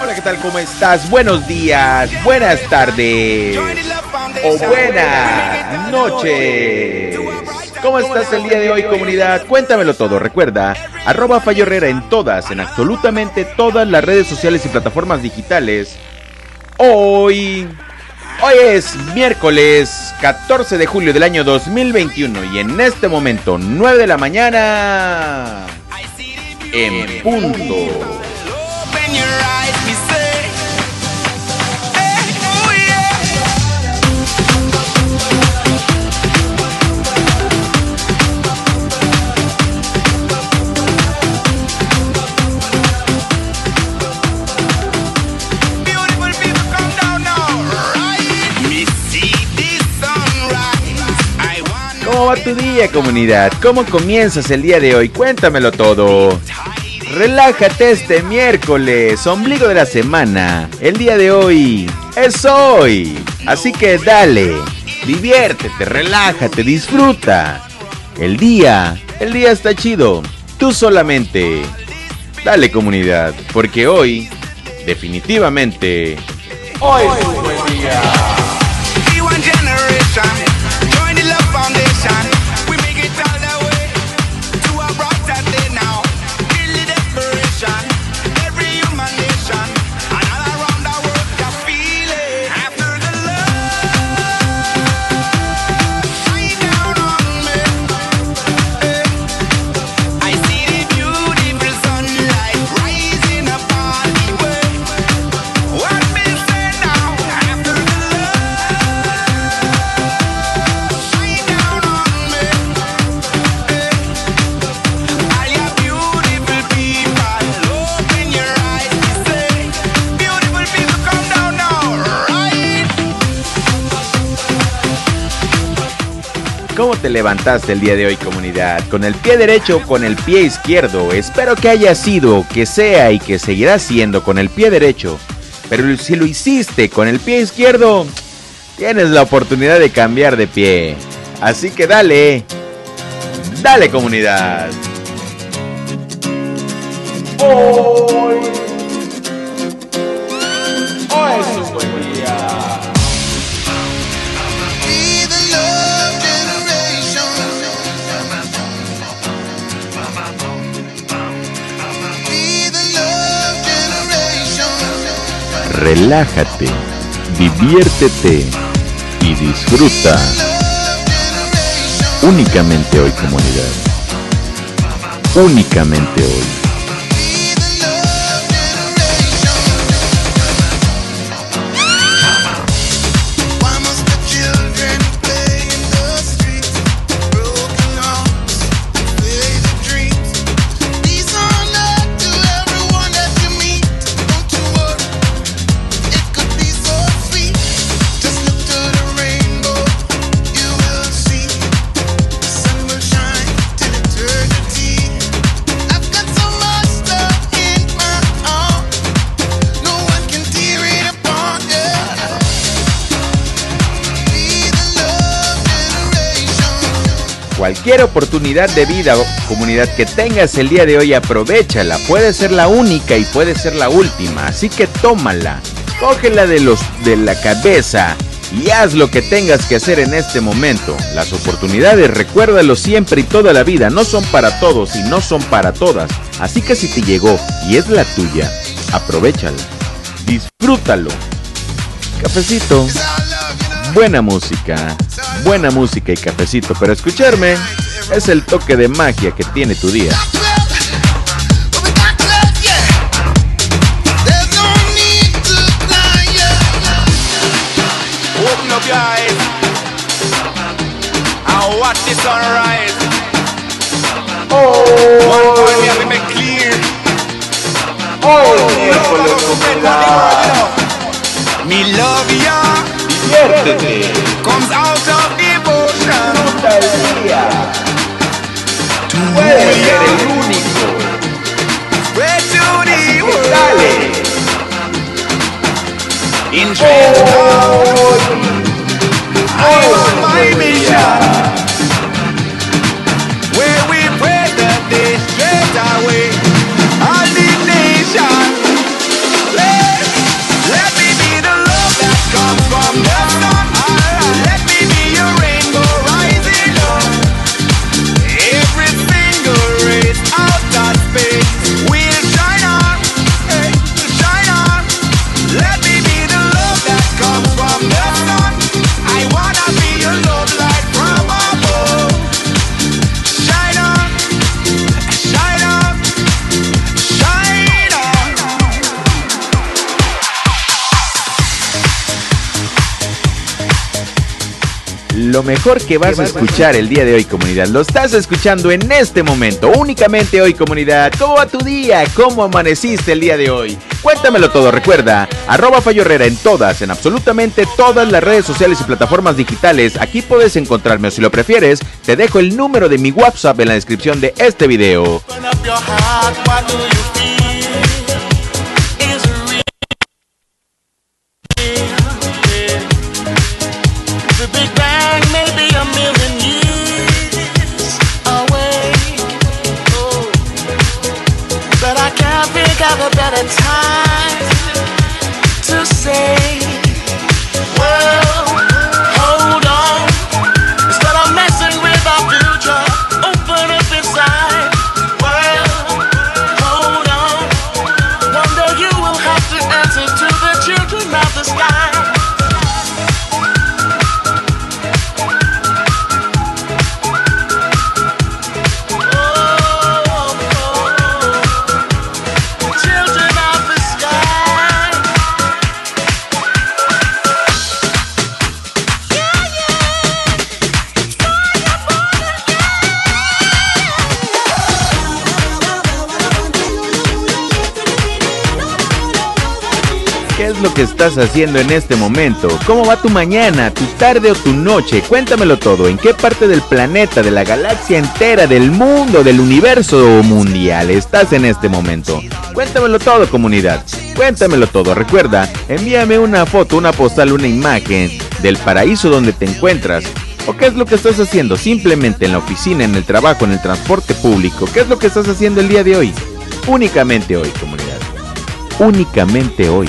Hola, ¿qué tal? ¿Cómo estás? Buenos días, buenas tardes o buenas noches. ¿Cómo estás el día de hoy, comunidad? Cuéntamelo todo. Recuerda, arroba Fallo Herrera en todas, en absolutamente todas las redes sociales y plataformas digitales. Hoy, hoy es miércoles 14 de julio del año 2021 y en este momento, 9 de la mañana, en punto. Tu día, comunidad? ¿Cómo comienzas el día de hoy? Cuéntamelo todo. Relájate este miércoles, ombligo de la semana. El día de hoy es hoy. Así que dale, diviértete, relájate, disfruta. El día, el día está chido. Tú solamente. Dale comunidad, porque hoy, definitivamente, hoy es un buen día. ¿Cómo te levantaste el día de hoy comunidad? ¿Con el pie derecho o con el pie izquierdo? Espero que haya sido, que sea y que seguirá siendo con el pie derecho. Pero si lo hiciste con el pie izquierdo, tienes la oportunidad de cambiar de pie. Así que dale. Dale comunidad. Hoy. Relájate, diviértete y disfruta. Únicamente hoy comunidad. Únicamente hoy. Cualquier oportunidad de vida o comunidad que tengas el día de hoy, aprovechala. Puede ser la única y puede ser la última. Así que tómala. Cógela de, los, de la cabeza y haz lo que tengas que hacer en este momento. Las oportunidades, recuérdalo siempre y toda la vida, no son para todos y no son para todas. Así que si te llegó y es la tuya, aprovechala. Disfrútalo. Cafecito. Buena música buena música y cafecito, pero escucharme es el toque de magia que tiene tu día. Open up your eyes and watch the sunrise. Oh, One point we have to make clear. oh, Diviértete. Comes out of devotion. Disfruta el día. Tú eres el único. Así que dale. Enjoy. Oh, hoy. my Hoy. Mejor que vas a escuchar el día de hoy, comunidad. Lo estás escuchando en este momento, únicamente hoy, comunidad. ¿Cómo va tu día? ¿Cómo amaneciste el día de hoy? Cuéntamelo todo, recuerda, arroba Fallo Herrera en todas, en absolutamente todas las redes sociales y plataformas digitales. Aquí puedes encontrarme o si lo prefieres, te dejo el número de mi WhatsApp en la descripción de este video. Que estás haciendo en este momento. ¿Cómo va tu mañana, tu tarde o tu noche? Cuéntamelo todo. ¿En qué parte del planeta, de la galaxia entera, del mundo, del universo mundial estás en este momento? Cuéntamelo todo, comunidad. Cuéntamelo todo. Recuerda, envíame una foto, una postal, una imagen del paraíso donde te encuentras. ¿O qué es lo que estás haciendo? Simplemente en la oficina, en el trabajo, en el transporte público. ¿Qué es lo que estás haciendo el día de hoy? Únicamente hoy, comunidad. Únicamente hoy.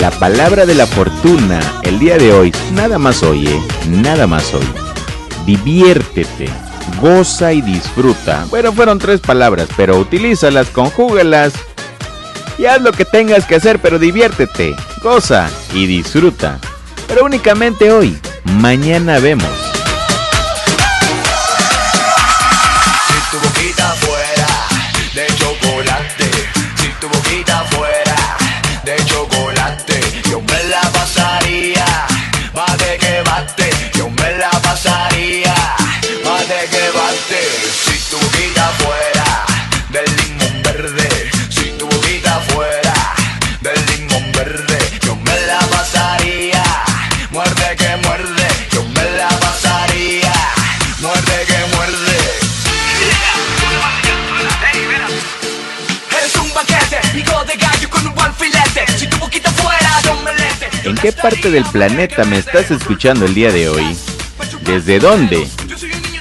La palabra de la fortuna el día de hoy, nada más oye, ¿eh? nada más hoy. Diviértete, goza y disfruta. Bueno, fueron tres palabras, pero utilízalas, conjúgalas y haz lo que tengas que hacer, pero diviértete, goza y disfruta. Pero únicamente hoy, mañana vemos. Qué parte del planeta me estás escuchando el día de hoy? ¿Desde dónde?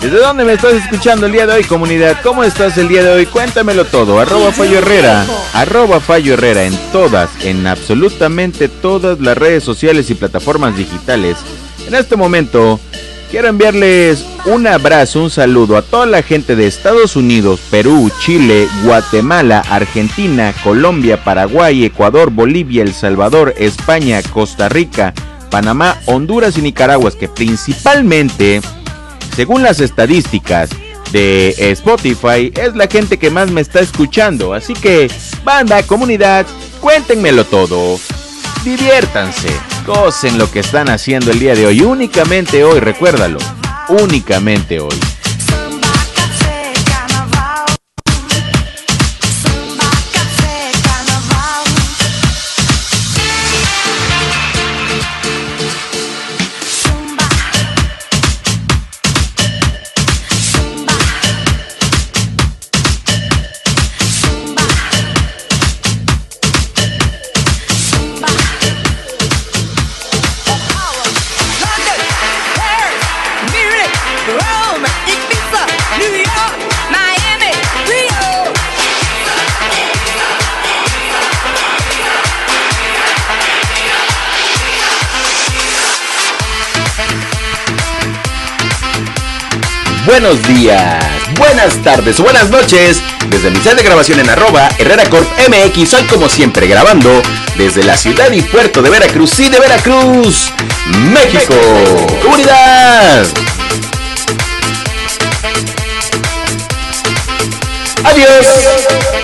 ¿Desde dónde me estás escuchando el día de hoy, comunidad? ¿Cómo estás el día de hoy? Cuéntamelo todo. Arroba Fallo Herrera. Arroba Fallo Herrera en todas, en absolutamente todas las redes sociales y plataformas digitales. En este momento, quiero enviarles un abrazo, un saludo a toda la gente de Estados Unidos, Perú, Chile, Guatemala, Argentina, Colombia, Paraguay, Ecuador, Bolivia, El Salvador, España, Costa Rica, Panamá, Honduras y Nicaragua, que principalmente, según las estadísticas de Spotify, es la gente que más me está escuchando. Así que, banda, comunidad, cuéntenmelo todo. Diviértanse, gocen lo que están haciendo el día de hoy, únicamente hoy, recuérdalo únicamente hoy. Buenos días, buenas tardes o buenas noches. Desde mi set de grabación en arroba Herrera Corp MX, soy como siempre grabando desde la ciudad y puerto de Veracruz, sí de Veracruz, México. ¡Comunidad! Adiós.